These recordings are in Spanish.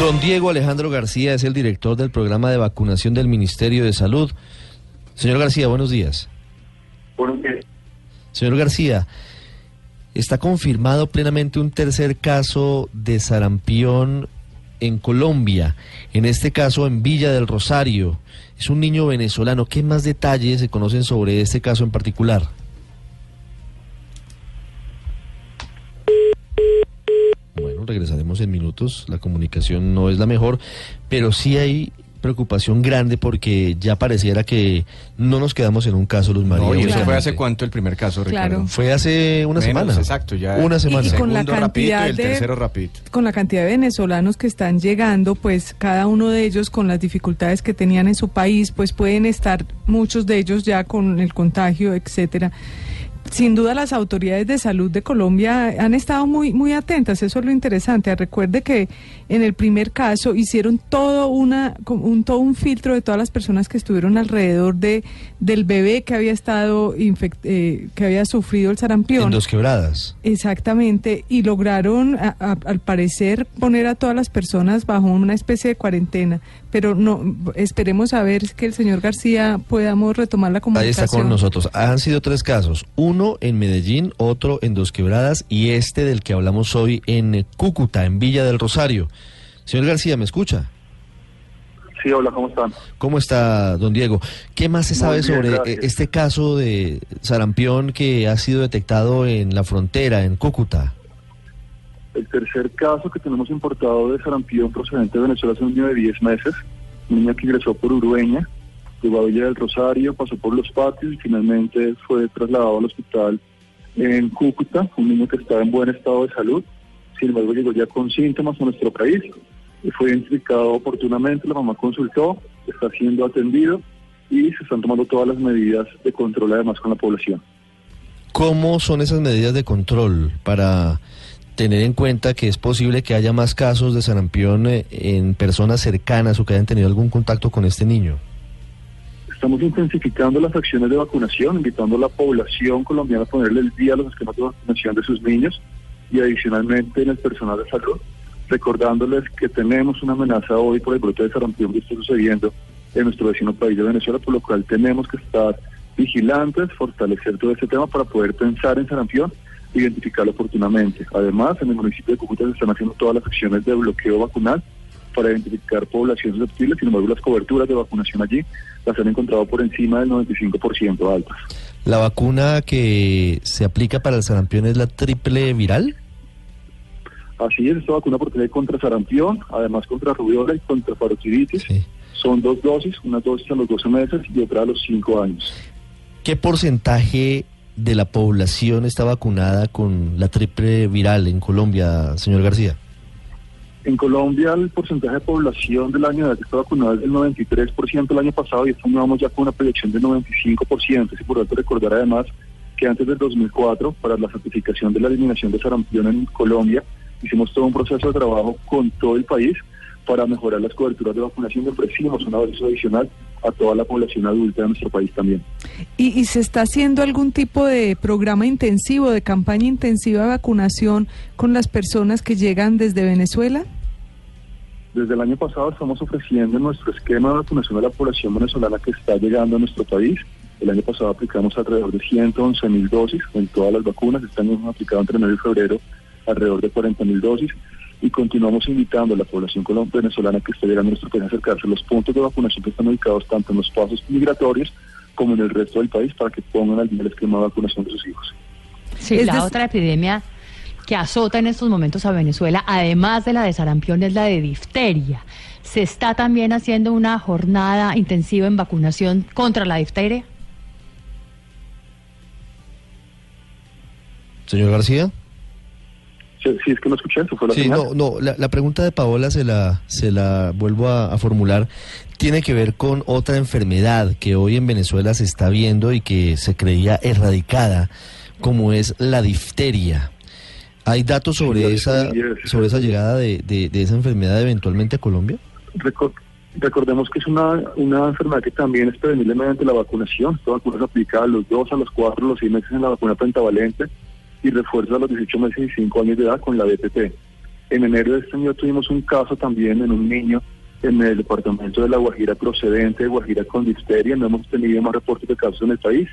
Don Diego Alejandro García es el director del programa de vacunación del Ministerio de Salud. Señor García, buenos días. Buenos días. Señor García, está confirmado plenamente un tercer caso de sarampión en Colombia, en este caso en Villa del Rosario. Es un niño venezolano. ¿Qué más detalles se conocen sobre este caso en particular? Regresaremos en minutos. La comunicación no es la mejor, pero sí hay preocupación grande porque ya pareciera que no nos quedamos en un caso, Luz María. No, ¿y eso fue hace cuánto el primer caso, Ricardo? Claro. Fue hace una Menos, semana. Exacto, ya. Una semana. Y con la rapidito cantidad y el de- tercero rapidito. con la cantidad de venezolanos que están llegando, pues cada uno de ellos con las dificultades que tenían en su país, pues pueden estar muchos de ellos ya con el contagio, etcétera. Sin duda las autoridades de salud de Colombia han estado muy muy atentas, eso es lo interesante. Recuerde que en el primer caso hicieron todo una un todo un filtro de todas las personas que estuvieron alrededor de del bebé que había estado infect- eh, que había sufrido el sarampión. En dos quebradas. Exactamente, y lograron, a- a- al parecer, poner a todas las personas bajo una especie de cuarentena. Pero no, esperemos a ver que el señor García podamos retomar la Ahí comunicación. está con nosotros. Han sido tres casos. Uno en Medellín, otro en Dos Quebradas y este del que hablamos hoy en Cúcuta, en Villa del Rosario. Señor García, ¿me escucha? Sí, hola, ¿cómo están? ¿Cómo está, don Diego? ¿Qué más se sabe bien, sobre eh, gracias. este caso de sarampión que ha sido detectado en la frontera, en Cúcuta? El tercer caso que tenemos importado de sarampión procedente de Venezuela es un niño de 10 meses, un niño que ingresó por Urueña, llegó a Villa del Rosario, pasó por los patios y finalmente fue trasladado al hospital en Cúcuta, un niño que estaba en buen estado de salud, sin embargo llegó ya con síntomas a nuestro país, fue identificado oportunamente, la mamá consultó, está siendo atendido y se están tomando todas las medidas de control además con la población. ¿Cómo son esas medidas de control para tener en cuenta que es posible que haya más casos de sarampión eh, en personas cercanas o que hayan tenido algún contacto con este niño? Estamos intensificando las acciones de vacunación, invitando a la población colombiana a ponerle el día a los esquemas de vacunación de sus niños y adicionalmente en el personal de salud, recordándoles que tenemos una amenaza hoy por el brote de sarampión que está sucediendo en nuestro vecino país de Venezuela, por lo cual tenemos que estar vigilantes, fortalecer todo este tema para poder pensar en sarampión e identificarlo oportunamente. Además, en el municipio de Cúcuta se están haciendo todas las acciones de bloqueo vacunal para identificar poblaciones susceptibles, sin embargo las coberturas de vacunación allí las han encontrado por encima del 95% altas. ¿La vacuna que se aplica para el sarampión es la triple viral? Así es, esta vacuna protege contra sarampión, además contra rubiola y contra parotiditis. Sí. Son dos dosis, una dosis a los 12 meses y otra a los 5 años. ¿Qué porcentaje de la población está vacunada con la triple viral en Colombia, señor García? En Colombia el porcentaje de población del año de edad que está vacunada es del 93% el año pasado y año vamos ya con una proyección de 95%. Es importante recordar además que antes del 2004, para la certificación de la eliminación de sarampión en Colombia, hicimos todo un proceso de trabajo con todo el país para mejorar las coberturas de vacunación y ofrecimos una dosis adicional a toda la población adulta de nuestro país también. ¿Y, y se está haciendo algún tipo de programa intensivo, de campaña intensiva de vacunación con las personas que llegan desde Venezuela? Desde el año pasado estamos ofreciendo nuestro esquema de vacunación a la población venezolana que está llegando a nuestro país. El año pasado aplicamos alrededor de 111 mil dosis en todas las vacunas. Este año hemos aplicado entre enero y febrero alrededor de 40 mil dosis y continuamos invitando a la población venezolana que está llegando a nuestro país a acercarse a los puntos de vacunación que están ubicados tanto en los pasos migratorios como en el resto del país para que pongan al día el esquema de vacunación de sus hijos. Sí, Es la otra epidemia que azota en estos momentos a Venezuela, además de la de sarampión, es la de difteria. ¿Se está también haciendo una jornada intensiva en vacunación contra la difteria? Señor García. Si, si es que no escuché, eso fue la Sí, no, no, la, la pregunta de Paola se la, se la vuelvo a, a formular. Tiene que ver con otra enfermedad que hoy en Venezuela se está viendo y que se creía erradicada, como es la difteria. ¿Hay datos sobre esa, es- sobre esa llegada de, de- de esa enfermedad eventualmente a Colombia? Recor- recordemos que es una, una enfermedad que también es prevenible mediante la vacunación. Esta vacuna se aplica a los 2, a los 4, a los 6 meses en la vacuna pentavalente y refuerza a los 18 meses y 5 años de edad con la BPT. En enero de este año tuvimos un caso también en un niño en el departamento de La Guajira procedente de Guajira con difteria. No hemos tenido más reportes de casos en el país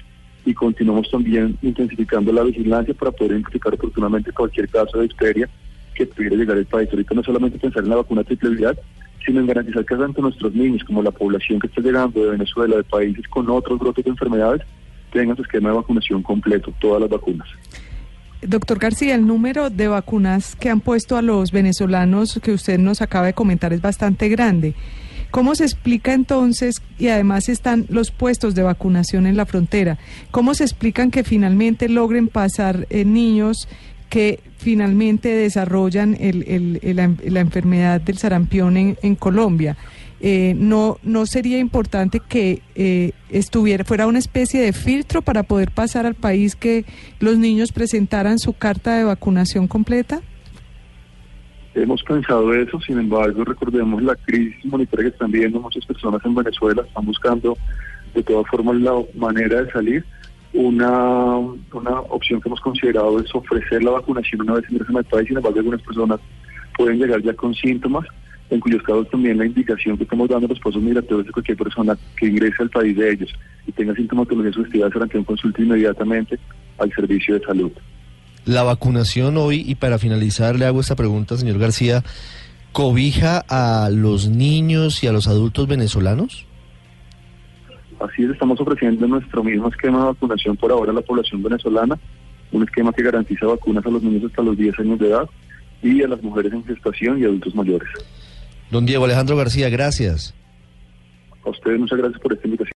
y continuamos también intensificando la vigilancia para poder identificar oportunamente cualquier caso de difteria que pudiera llegar al país. Ahorita no solamente pensar en la vacuna triple viral, sino en garantizar que tanto nuestros niños como la población que está llegando de Venezuela, de países con otros brotes de enfermedades, tengan su esquema de vacunación completo, todas las vacunas. Doctor García, el número de vacunas que han puesto a los venezolanos que usted nos acaba de comentar es bastante grande. ¿Cómo se explica entonces, y además están los puestos de vacunación en la frontera, cómo se explican que finalmente logren pasar eh, niños que finalmente desarrollan la, enfermedad del sarampión en Colombia? Eh, no, no sería importante que eh, estuviera, fuera una especie de filtro para poder pasar al país que los niños presentaran su carta de vacunación completa? Hemos pensado eso, sin embargo, recordemos la crisis monetaria que están viviendo muchas personas en Venezuela, están buscando de todas formas la manera de salir. Una, una opción que hemos considerado es ofrecer la vacunación una vez ingresan al país, sin embargo, algunas personas pueden llegar ya con síntomas en cuyos casos también la indicación que estamos dando a los pasos migratorios de cualquier persona que ingrese al país de ellos y tenga sintomatología sugestiva será que un consulte inmediatamente al servicio de salud. La vacunación hoy, y para finalizar le hago esta pregunta, señor García, ¿cobija a los niños y a los adultos venezolanos? Así es, estamos ofreciendo nuestro mismo esquema de vacunación por ahora a la población venezolana, un esquema que garantiza vacunas a los niños hasta los 10 años de edad y a las mujeres en gestación y adultos mayores. Don Diego Alejandro García, gracias. A ustedes muchas gracias por esta invitación.